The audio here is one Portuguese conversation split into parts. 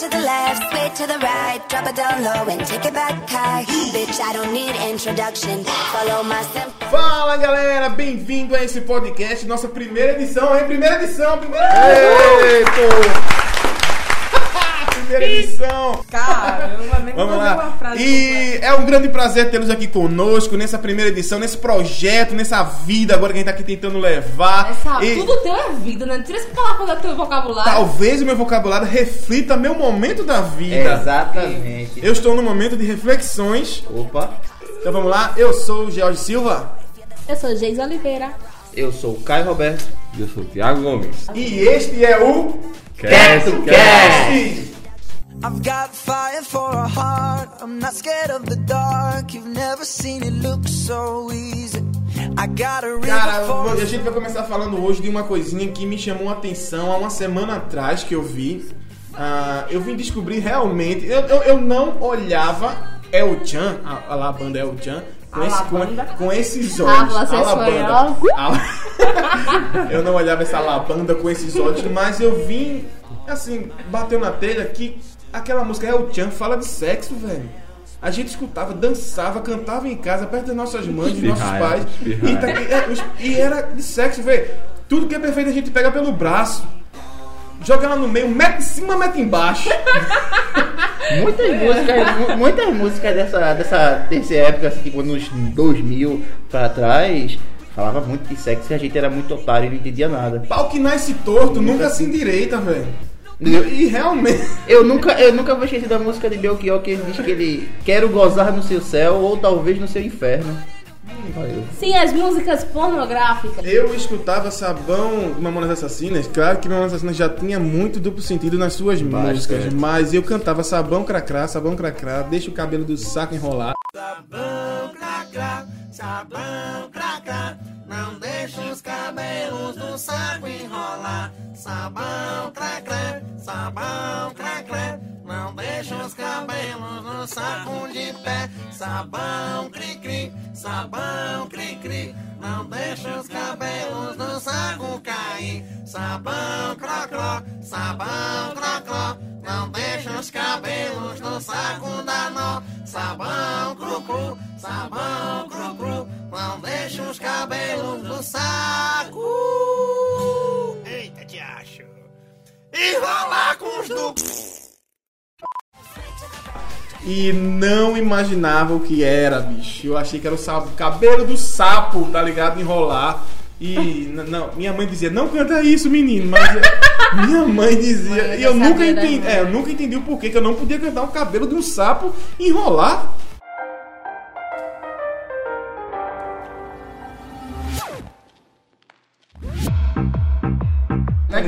to the left, sway to the right, drop it down low and take it back high. Bitch, I don't need introduction. Follow my simple. Fala galera, bem-vindo a esse podcast, nossa primeira edição, hein? Primeira edição, primeira Ei, pô! Primeira edição. Caramba, nem Vamos mandei uma lá. frase E é um grande prazer tê-los aqui conosco nessa primeira edição, nesse projeto, nessa vida agora que a gente tá aqui tentando levar. Essa, E tudo teu é vida, né? Tira esse palavra do teu vocabulário. talvez o meu vocabulário reflita meu momento da vida. Exatamente. Eu estou num momento de reflexões. Opa, Então vamos lá, eu sou o George Silva. Eu sou Geis Oliveira. eu sou o Caio Roberto. Eu sou o Thiago Gomes. E este é o Quieto Cast! I've got fire for a heart. I'm not scared of the dark. You've never seen it look so easy. I got a Cara, a gente vai começar falando hoje de uma coisinha que me chamou a atenção há uma semana atrás que eu vi. Ah, eu vim descobrir realmente. Eu, eu, eu não olhava El Chan, a, a a banda El Chan, com, esse, com, com esses olhos. Habla A la espanhol. banda. A la- eu não olhava essa labanda com esses olhos, mas eu vim, assim, bateu na telha que aquela música El Chan fala de sexo, velho. A gente escutava, dançava, cantava em casa, perto das nossas mães, dos nossos pais. E, tá- e- é, e era de sexo, velho. Tudo que é perfeito a gente pega pelo braço. Joga ela no meio, mete em cima, mete embaixo. Muitas músicas, mu- muitas músicas dessa, dessa, dessa época, assim, tipo nos 2000 pra trás, falava muito de sexo e a gente era muito otário e não entendia nada. Pau que nasce torto, nunca se endireita, velho. E, Eu- e realmente. Eu nunca, eu nunca vou esquecer da música de Belchior que ele diz que ele quero gozar no seu céu ou talvez no seu inferno. Sim, as músicas pornográficas. Eu escutava Sabão de Mamonas Assassinas. Claro que Mamonas Assassinas já tinha muito duplo sentido nas suas Bastante. músicas. Mas eu cantava Sabão Cracrá, Sabão Cracrá, deixa o cabelo do saco enrolar. Sabão, cracrá, sabão, cracrá. Não deixa os cabelos do saco enrolar. Sabão, cracrá, sabão, cracrá. Não deixa os cabelos no saco de pé. Sabão, cri-cri, sabão, cri-cri. Não deixa os cabelos no saco cair. Sabão, crocró, sabão, crocró. Não deixa os cabelos no saco dar nó. Sabão, cru-cru, sabão, cru-cru. Não deixa os cabelos no saco. Eita, te acho. E rolar com os do... E não imaginava o que era, bicho. Eu achei que era o sapo, cabelo do sapo, tá ligado? Enrolar. E não, minha mãe dizia, não canta isso, menino. Mas minha mãe dizia. E eu nunca entendi. É, eu nunca entendi o porquê que eu não podia cantar o cabelo de um sapo enrolar.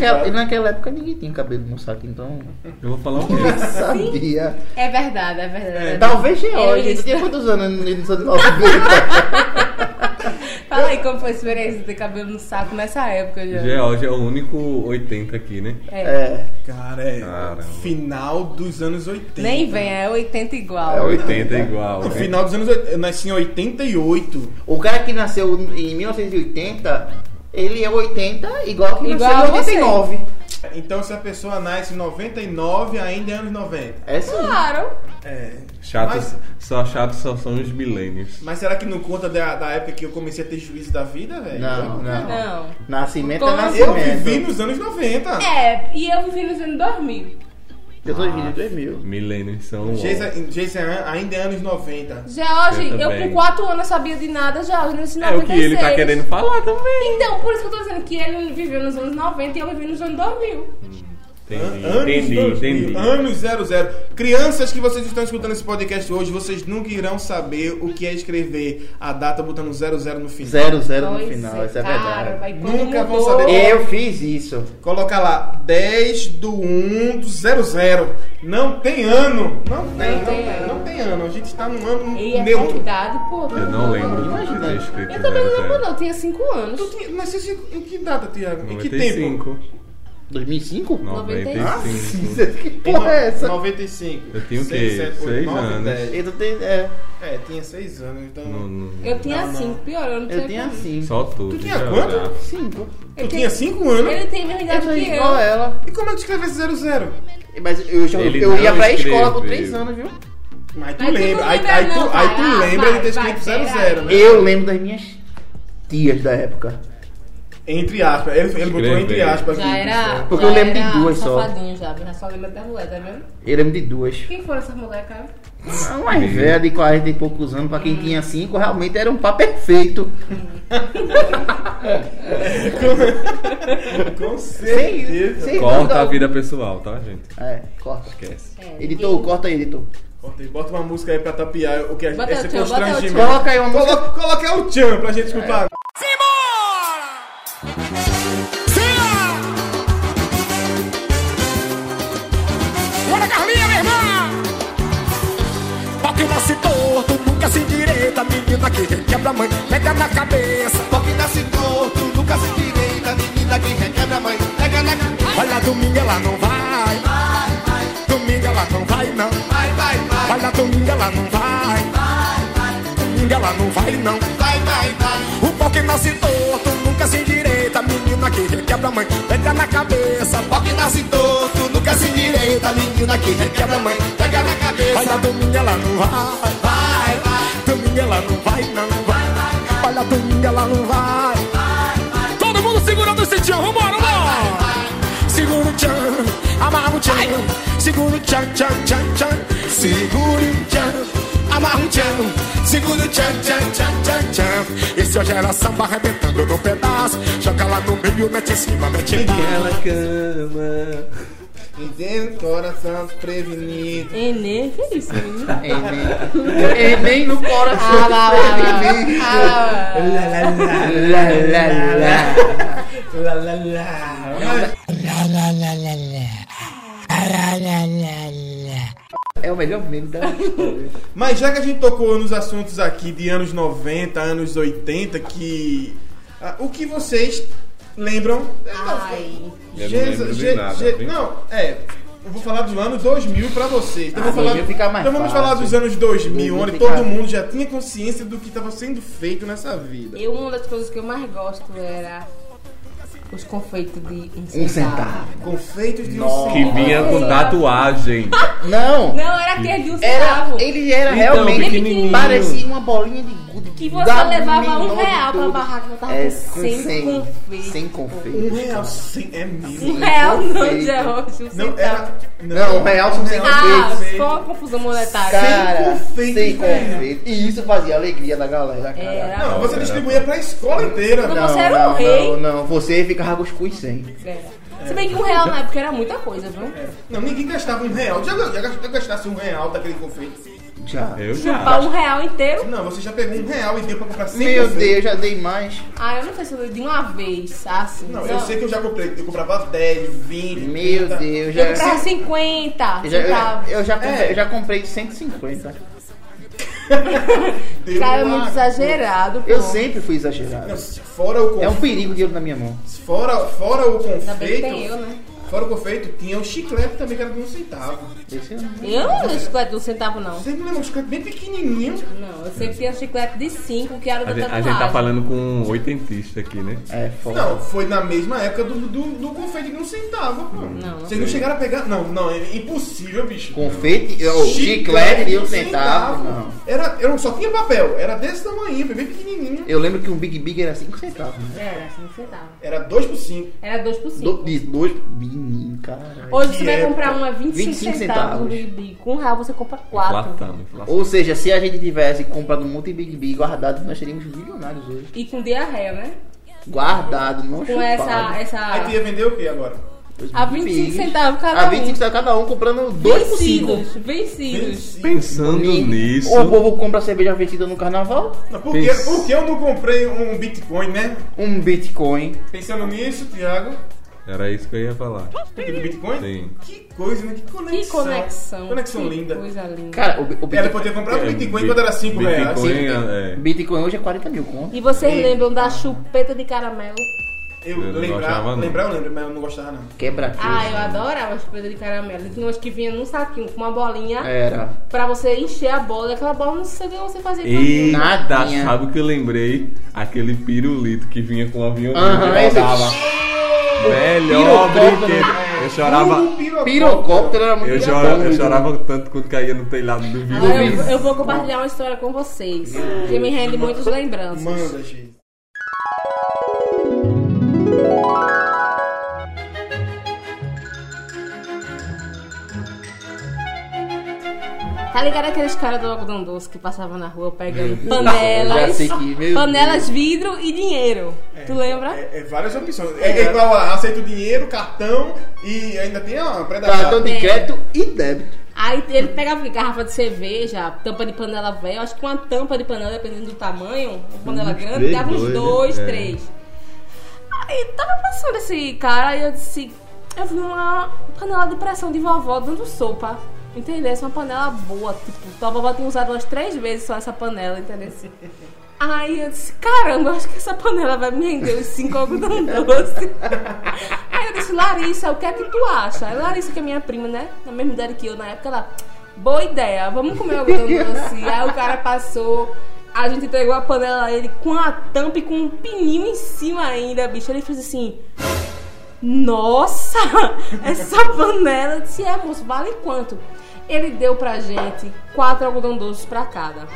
Naquela, e naquela época ninguém tinha cabelo no saco, então Eu vou falar o quê? eu sabia. É verdade, é verdade. é verdade. Talvez George, Eles- tu tinha quantos anos nos anos 90? Fala aí como foi a experiência de ter cabelo no saco nessa época, já. George é o único 80 aqui, né? É. É, Cara, é Caramba. final dos anos 80. Nem vem, é 80 igual. É 80 igual. No né? final dos anos 80. Eu nasci em 88. o cara que nasceu em 1980, ele é 80 igual que Igual nasceu a em você. 89. Então se a pessoa nasce em 99, ainda é anos 90. É sim. Claro. É. Chatos, Mas, só chatos só são os milênios. mas será que não conta da, da época que eu comecei a ter juízo da vida, velho? Não, não. Não. Nascimento Como é nascimento. Eu vivi nos anos 90. É, e eu vivi nos anos 2000. Eu sou de 2000. Milênios são. Jason, Jason ainda é anos 90. George, Eu eu, com 4 anos não sabia de nada, George, nesse É o que ele tá 96. querendo falar também. Então, por isso que eu tô dizendo que ele viveu nos anos 90 e eu vivi nos anos 2000. Entendi, Anos entendi, 2000, entendi. Anos 00. Crianças que vocês estão escutando esse podcast hoje, vocês nunca irão saber o que é escrever a data botando 00 no final. Zero, zero no Pois final, isso é cara, verdade. vai quando Nunca vão mudou- saber. Eu fiz isso. Coloca lá 10 do 1 do 00. Não tem ano. Não tem, não, tem tem, ano. não tem ano. A gente está num ano E é neutro. verdade, pô. Eu não lembro de Imagina. ter escrito Eu também não lembro, 00. não. Eu tinha 5 anos. Tu tinha- nasceu em que data, Tiago? Em que tempo? 95. 2005? 95. que porra é essa? 95. Eu tinha o quê? Seis, sete, oito, Seis nove, anos. dez. Eu, tenho, é, É, tinha 6 anos, então. No- no- Eu tinha Não, não. 5, pior, eu não tinha eu tinha como. 5. Só tu. Tu tinha quanto? geográfico. 5. Tu tinha 5 anos. Ele tem Eu idade que igual eu. ela. E como é que tu escreve esse 00? Mas eu, já, Ele eu ia pra escola com escreveu. 3 anos, viu? Mas tu Aí lembra. não Aí, aí tu, aí tu Ah, lembra de ter escrito pera 00, né? Eu lembro das minhas tias da época. Entre aspas. Ele, ele botou entre aspas Já aqui. era. Porque já eu lembro de duas só. safadinho já, já só lembra da mulher, tá vendo? Eu lembro de duas. Quem foram essas mulheres, cara? A mais velha de 40 e poucos anos, pra quem tinha 5, realmente era um pá perfeito. Com certeza. sem Corta dúvida a vida pessoal, tá, gente? É, corta. Esquece. É, Editor, corta aí, editor. Bota aí, Bota uma música aí pra tapear o que é Bota esse tchan, constrangimento. Coloca aí uma música. Coloca, coloca aí o Tchan pra gente escutar. Bora, Menina que requebra a mãe, pega na cabeça. Pau que nasce torto, nunca se direita. Menina que requebra mãe, pega na cabeça. Olha, domingo ela não vai. Domingo ela não vai, não. Vai, vai, vai, Olha, domingo ela não vai. Domingo ela não vai, não. vai, vai, vai. O pau que nasce torto, nunca se endireita. Menina que requebra mãe, pega na cabeça. Pau que nasce torto, nunca se direita. Menina que requebra mãe, pega na cabeça. Olha, domingo ela não vai. Vai, vai, Ela não vai, não. Olha, domingo ela não vai. Todo mundo segurando esse tchan, vambora, vambora. Segura o tchan, amarra o tchan. Segura o tchan, tchan, tchan, tchan. Segura o tchan, amarra o tchan. Segura o tchan, tchan, tchan, tchan, tchan. Esse hoje era samba arrebentando no pedaço. Joga lá no meio, mete em cima, mete embaixo. cama. E dentro do coração desprevenido. Enê, que isso, menino? Enem. Enem no coração. Ah, lá, lá, lá. Ah, Lá, lá, lá. Lá, lá, lá. É o melhor meme da história. Mas já que a gente tocou nos assuntos aqui de anos 90, anos 80, que. ah, o que vocês lembram? Ai. Eu não nada, viu? não, é. Eu vou falar do ano 2000 pra vocês. Então, Ah, vou falar, 2000 fica mais então vamos fácil. falar dos anos 2000, 2000 onde fica- todo mundo já tinha consciência do que estava sendo feito nessa vida. Eu, uma das coisas que eu mais gosto era os confeitos de um centavo. Um centavo. Confeitos de um Nossa. Que centavo. vinha com tatuagem. Não. Não, era aquele de um Era, centavo. ele era Então, realmente pequenininho. parecia uma bolinha de gude. Que você da levava um real pra barraca, eu tava É, com com 100 100 confeitos. Sem confeito. Um real sem. É mesmo. Um real não, Rocha, um Não, centavo. era. Não, um real são sem Ah, confeito. foi uma confusão monetária. Cara, sem velho. confeito. E isso fazia alegria da galera, cara. Era. Não, você Era. distribuía pra escola inteira. Não, velho. você era o rei. Não, não, você ficava com os cus sem. Era. Se bem que um real na época era muita coisa, viu? Não, ninguém gastava um real. Já, já, já gastasse um real daquele confeito? Já. Eu Chupar já. um real inteiro. Não, você já pegou um real e deu pra comprar 100 Meu. Deus, já dei mais. Ah, eu não sei se eu dei de uma vez, assim. Não, eu sei que eu já comprei. Eu comprava 10, 20. Meu 30. Deus, Eu já. comprava 50 Eu já, eu, eu já comprei, É. eu já comprei 150. Deu Cara, é muito exagerado, pô. Eu sempre fui exagerado. Não, fora o É um perigo o dinheiro na minha mão. Fora, fora o Ainda bem que confeito. tem eu, né? Fora o confeito, tinha o chiclete também, que era de um centavo. Esse eu não. Eu não dei chiclete de um centavo, não. Você não lembra um chiclete bem pequenininho? Não, eu sempre tinha chiclete de 5, que era A da gente, a tatuagem. gente tá falando com um oitentista aqui, né? É foda. Não, foi na mesma época do, do, do confeito de um centavo, pô. Não. Vocês não chegaram a pegar. Não, não, é impossível, bicho. Confeite, ou chiclete de um centavo. Não. Era, era, só tinha papel, era desse tamanho, bem pequenininho. Eu lembro que um Big Big era 5 centavos. Né? Era, 5 centavos. Era 2 por 5. Era 2 por 5. Do, de dois. Menino, caralho. Hoje você vai comprar uma 25, 25 centavos no centavos. Big Big. Com um real você compra 4. Inflação, inflação. Ou seja, se a gente tivesse comprado um monte de Big Big guardado, nós seríamos milionários hoje. E com diarreia, né? Guardado, não Com chupado. essa. essa... Aí tu ia vender o que agora? A 25 centavos cada A um. 25 centavos cada um, comprando 2 por 5. Vencidos, vencidos. Pensando nisso. O povo compra cerveja vencida no carnaval, Não, por, que, por que eu não comprei um Bitcoin, né? um Bitcoin. Pensando nisso, Thiago. Era isso que eu ia falar. Porque do Bitcoin? Sim. Que coisa, né? Que conexão. Que conexão. Conexão que linda. Coisa linda. Cara, o, o Ela Bitcoin, podia comprar um É, Bitcoin Bit- quando era 5 reais. Bitcoin, é. Bitcoin hoje é 40 mil conto. E vocês lembram da chupeta de caramelo? Eu, Eu lembrar, não. lembrar eu lembro, mas eu não gostava não. Quebra Ah, eu adorava chupeta de caramelo. Tinha umas que vinha num saquinho com uma bolinha Era. pra você encher a bola. Aquela bola não sei o que você fazia com Eita, Nadinha. sabe o que eu lembrei? Aquele pirulito que vinha com o avião que esse- rodava. Melhor brinquedo. Eu chorava. Pirocóptero era muito Eu, bom, chora, eu né? chorava tanto quando caía no telhado do vídeo. Agora eu, eu vou compartilhar uma história com vocês. Que me rende muitas lembranças. Manda, gente. Tá ligado aqueles caras do algodão doce que passavam na rua pegando panelas, que, panelas, vidro e dinheiro. tu lembra? É, é várias opções. É, é igual a aceita o dinheiro, cartão e ainda tem Cartão predação. de crédito e débito. Aí ele pegava garrafa de cerveja, tampa de panela velha. Eu acho que uma tampa de panela, dependendo do tamanho, uma panela grande, dava uns dois, dois, é. três. Aí tava passando esse cara e eu disse, eu vi uma panela de pressão de vovó dando sopa. Entendeu? Essa é uma panela boa, tipo, tua vovó tinha usado umas três vezes só essa panela, entendeu? Aí eu disse, caramba, eu acho que essa panela vai me render os cinco algodão doce. Aí eu disse, Larissa, o que é que tu acha? Aí Larissa, que é minha prima, né? Na mesma idade que eu na época, ela, boa ideia, vamos comer algodão doce. Aí o cara passou, a gente entregou a panela a ele com a tampa e com um pininho em cima ainda, bicho. Ele fez assim. Nossa, essa panela. Eu disse, é, moço, vale quanto? Ele deu pra gente quatro algodão doces pra cada.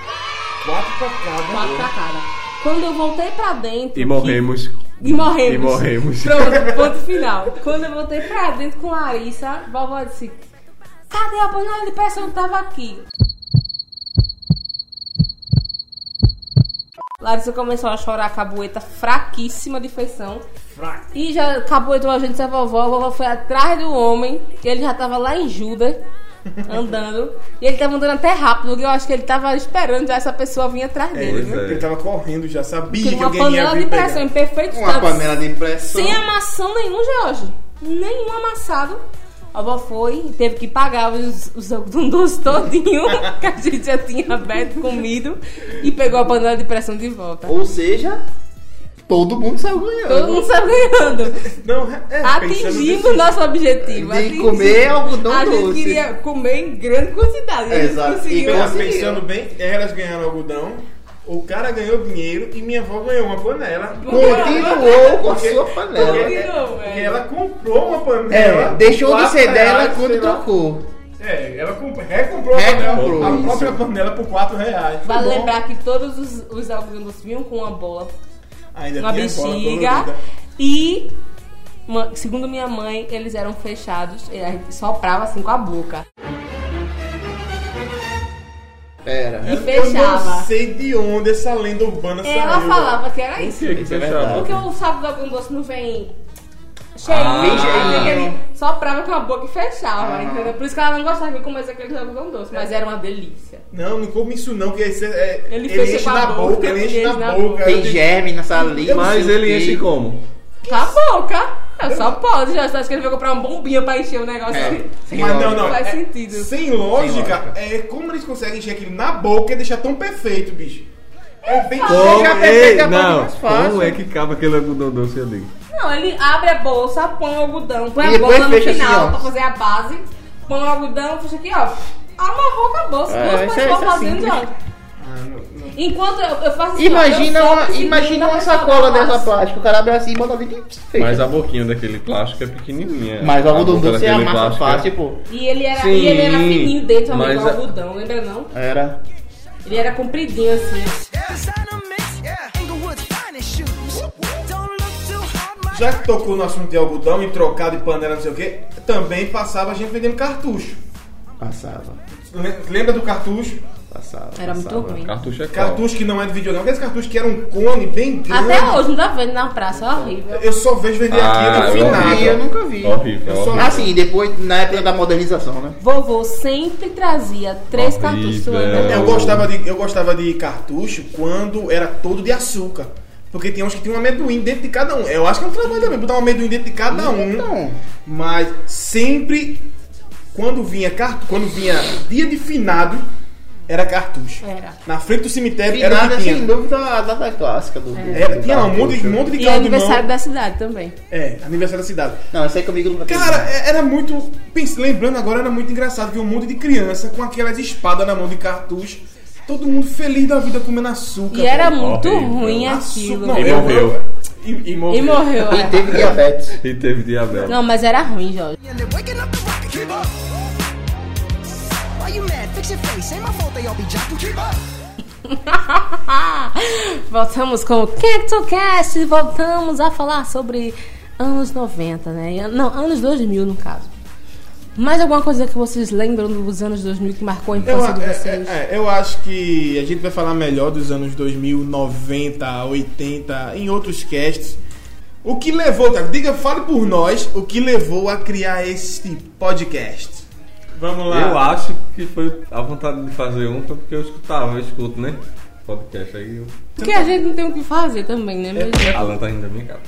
Quatro pra cada. Quatro pra cada. Quando eu voltei pra dentro. E que- morremos. E morremos. E morremos. Pronto, ponto final. Quando eu voltei pra dentro com Larissa, a vovó disse: Cadê a panela de pressão que tava aqui? Larissa começou a chorar, a cabueta fraquíssima de feição. E já cabuetou a gente, a vovó. A vovó foi atrás do homem, que ele já tava lá em Judas, andando. E ele tava andando até rápido, porque eu acho que ele tava esperando já essa pessoa vir atrás dele. pois viu? é. Ele tava correndo já, sabia Porque que uma alguém ia panela de vir pressão em perfeito Uma estado. panela de impressão. Sem amassão nenhum, Jorge. Nenhum amassado. A avó foi, teve que pagar os, os todinho, que a gente já tinha aberto, comido, e pegou a panela de pressão de volta. Ou seja, todo mundo saiu ganhando. Todo mundo saiu ganhando. Não, é, pensando Atingimos desse- nosso objetivo. De atingimos. comer algodão A gente doce. queria comer em grande quantidade. a gente Exato. E Pensa- conseguiu. Pensando bem, elas ganharam algodão, o cara ganhou dinheiro e minha avó ganhou uma panela. Continuou com a sua panela. Porque, velho. ela comprou uma panela. É, deixou de ser dela reais, quando trocou. É, ela comp- recomprou a Recomprou, panela, a própria panela por 4 reais. Vale lembrar que todos os, os doce vinham com uma bola Ainda uma bexiga e segundo minha mãe eles eram fechados e a gente soprava assim com a boca Era. e Eu fechava não sei de onde essa lenda urbana saiu. ela falava que era isso Por que que Isso é fechava? porque o saco do doce não vem cheinho, Ah. Bem cheinho. ele soprava com a boca e fechava Aham. entendeu? por isso que ela não gostava que eu comesse aquele algodão doce mas era uma delícia Não, não come isso não, que esse é, Ele ele, fecha enche na boca, boca, ele enche na na boca. boca. Tem germe na saliva. Mas não ele enche como? com a boca eu só pode já acho que ele veio comprar uma bombinha pra encher o negócio É, sem Mas não, lógica. não. faz é- sentido Sem lógica, Sem lógica. é como eles conseguem encher aquilo na boca e deixar tão perfeito, bicho. É bem Como? Ei, pensei que é a não, mais fácil. como é que cabe aquele algodão doce ali? Não, ele abre a bolsa, põe o algodão, põe E a bola no assim, final ó. pra fazer a base, põe o algodão, fecha aqui, ó. Amarrou com a bolsa. É, duas é- é fazendo, ó. Enquanto eu, eu faço assim, Imagina, ó, eu uma, imagina uma sacola dessa plástica. O cara abre assim e bota e fecha. Mas a boquinha daquele plástico é pequenininha. Mas o algodão doce é a daquele massa plástico é- fácil, pô. E ele era, Sim, e ele era fininho dentro, amigo, mas do a- algodão, lembra não? Era. Ele era compridinho assim. Já que tocou no assunto de algodão e trocar de panela, não sei o que, também passava a gente vendendo cartucho. Passava. Le- Lembra do cartucho? Passava. Era muito passava. ruim. Cartucho é qual? Cartucho que não é de videogame, aqueles cartuchos que era um cone bem grande. Até hoje, não tá vendo na praça, é horrível. Eu só vejo vender Ah, aqui no eu final. vi, Eu nunca vi. Horrível, Eu só- horrível. Assim, depois, na época da modernização, né? Vovô sempre trazia três Horrível. cartuchos. Eu gostava, de, eu gostava de cartucho quando era todo de açúcar. Porque tinha uns que tinham um amendoim dentro de cada um. Eu acho que é um trabalho também, botar um amendoim dentro de cada um. Então, Mas sempre, quando vinha cartu, quando vinha dia de finado, era cartucho. Era. Na frente do cemitério era o que sem dúvida, a data clássica do. do- Era, tinha um monte, cartucho. um monte de E carro de aniversário mão. da cidade também. É, aniversário da cidade. Não, isso aí comigo nunca teve. Cara, é- era muito. lembrando agora, era muito engraçado ver um monte de criança com aquelas espadas na mão de cartucho. Todo mundo feliz da vida comendo açúcar. E era velho. muito Horrível. ruim Açúcar- aquilo. não, E eu- morreu. eu- E, e morreu. E morreu. E é. teve diabetes. E teve diabetes. Não, mas era ruim, Jorge. Voltamos com o CactoCast. Voltamos a falar sobre anos 90, né? Não, anos 2000 no caso. Mais alguma coisa que vocês lembram dos anos 2000 que marcou a Eu, infância de é, vocês? é, é, eu acho que a gente vai falar melhor dos anos 2000, 90, 80, em outros casts. O que levou, cara, diga, fale por nós, o que levou a criar este podcast. Vamos lá. Eu acho que foi a vontade de fazer um, foi porque eu escutava, eu escuto, né? Podcast aí. Eu... Porque a gente não tem o que fazer também, né? mesmo? Alan tá rindo da minha cara.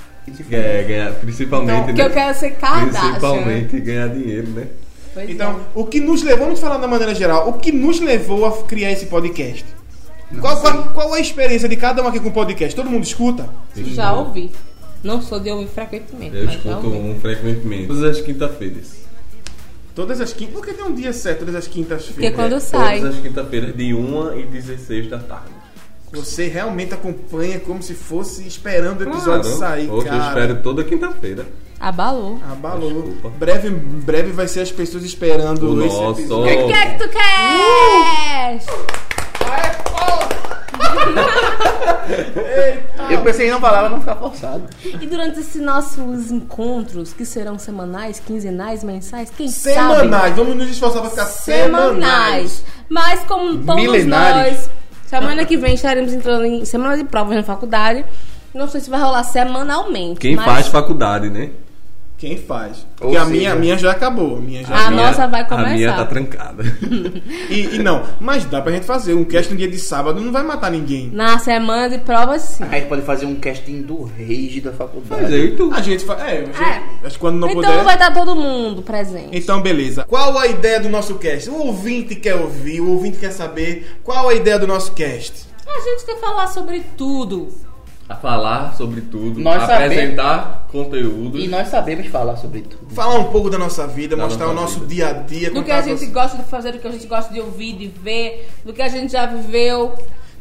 É, ganhar, principalmente, Porque né? eu quero ser Kardashian. Principalmente ganhar dinheiro, né? Pois Então, é. o que nos levou, vamos falar da maneira geral, o que nos levou a criar esse podcast? Qual, qual, qual é a experiência de cada um aqui com podcast? Todo mundo escuta? Já ouvi. Não sou de ouvir frequentemente, Eu mas já escuto ouvi. um frequentemente. Todas as quinta-feiras. Todas as quintas. Porque tem um dia certo, todas as Porque quintas-feiras. quando sai. Todas as quinta-feiras, de 1 e 16 da tarde. Você realmente acompanha como se fosse esperando o episódio Claro. sair, Hoje cara. eu espero toda quinta-feira. Abalou. Abalou. Desculpa. Breve, breve vai ser as pessoas esperando O esse nosso. episódio. O que é que tu queres? Eu pensei em não falar, mas não ficar forçado. E durante esses nossos encontros, que serão semanais, quinzenais, mensais, quem Semanais. sabe? Vamos nos esforçar pra ficar semanais. Semanais. Mas como todos Milenares. nós, semana que vem estaremos entrando em semana de provas na faculdade. Não sei se vai rolar semanalmente. Quem mas faz faculdade, né? Quem faz? Ou Porque a seja- minha, a minha já acabou. A minha já A minha- nossa vai A minha começar. tá trancada. E, e não, mas dá pra gente fazer. Um cast no dia de sábado não vai matar ninguém. Na semana de provas, sim. A gente pode fazer um casting do Rage da faculdade. Mas e tu. A gente faz. É, a É. acho que quando não então puder. vai estar todo mundo presente. Então, beleza. Qual a ideia do nosso cast? O ouvinte quer ouvir, o ouvinte quer saber qual a ideia do nosso cast. A gente quer falar sobre tudo. A falar sobre tudo. Nós apresentar conteúdo. E nós sabemos falar sobre tudo. Falar um pouco da nossa vida, Da mostrar o nossa nosso vida. dia a dia. Do que a gente gosta de fazer, do que a gente gosta de ouvir, de ver, do que a gente já viveu.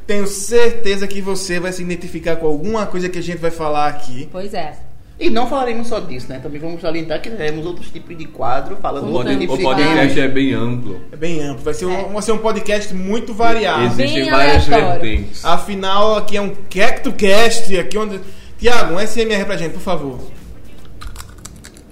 Tenho certeza que você vai se identificar com alguma coisa que a gente vai falar aqui. Pois é. E não falaremos só disso, né? Também vamos salientar que teremos outros tipos de quadro falando O, tipos o de podcast é bem amplo. É bem amplo. Vai ser um, É. vai ser um podcast muito variado. Existem Bem várias aleatório. vertentes. Afinal, aqui é um CactoCast. Aqui onde. Tiago, um SMR pra gente, por favor.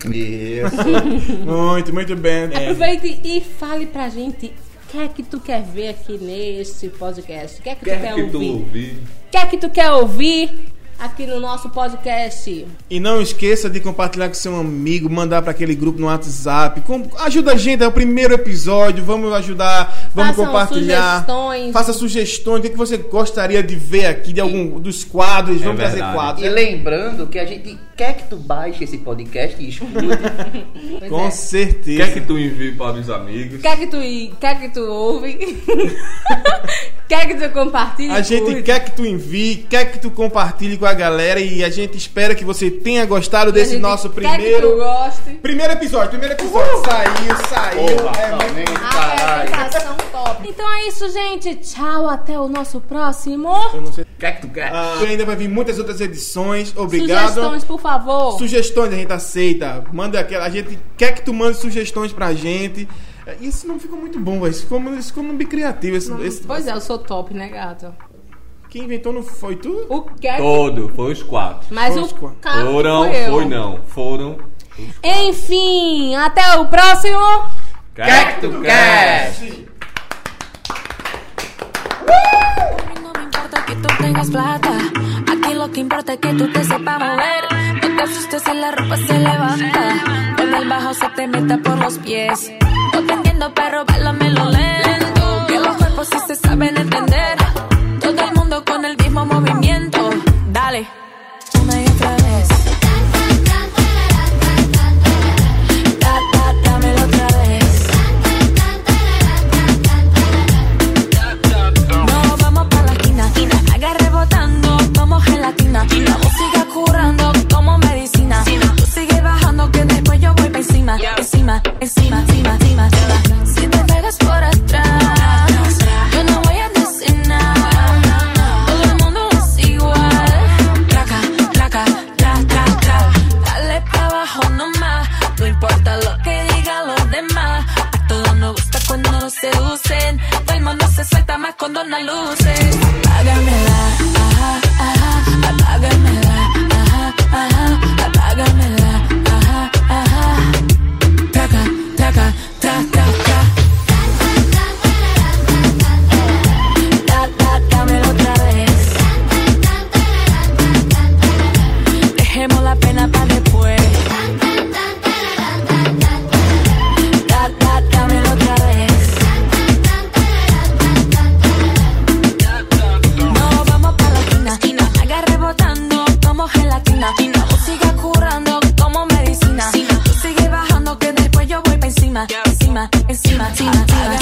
Isso. Muito, muito bem. É. Aproveite e fale pra gente o que é que tu quer ver aqui nesse podcast. O que é que tu Quer quer que ouvir? O que é que tu quer ouvir aqui no nosso podcast? E não esqueça de compartilhar com seu amigo, mandar para aquele grupo no WhatsApp. Com- ajuda a gente, é o primeiro episódio. Vamos ajudar, vamos Façam compartilhar. sugestões. Faça sugestões. O que, é que você gostaria de ver aqui de algum dos quadros? Vamos trazer verdade. quadros. E lembrando que a gente quer que tu baixe esse podcast e escute. Com é. certeza. Quer que tu envie para os amigos? Quer que tu, quer que tu ouve? quer que tu compartilhe? A gente curte? quer que tu envie, quer que tu compartilhe com a galera e a gente espera que você tenha gostado A desse nosso Quer que tu primeiro goste? primeiro episódio. Primeiro episódio saiu, saiu. Porra, é muito finalmente, A caralho. apresentação top. Então é isso, gente. Tchau, até o nosso próximo. Eu não sei. Quer que tu quer? Ah, ainda vai vir muitas outras edições. Obrigado. Sugestões, por favor. Sugestões a gente aceita. Manda aquela. A gente quer que tu mande sugestões pra gente. É, Isso não ficou muito bom, velho. Isso ficou, isso ficou bem criativo. Esse, esse- Pois é, eu sou top, né, gato? Quem inventou não foi tu? O que é que... Todo, foi os quatro. Mas Foi os o quatro. Foram, eu. foi não. Foram. Enfim, até o próximo. Quer que tu lo que importa es que tú te sepas mover. No te asustes si la ropa se levanta. Cuando el bajo se te meta por los pies. No te entiendo, pero lo lento. Que los cuerpos se saben entender. todas las luces. Apágamela, ajá, ajá, apágamela, ajá, apágamela. encima, encima, encima, encima.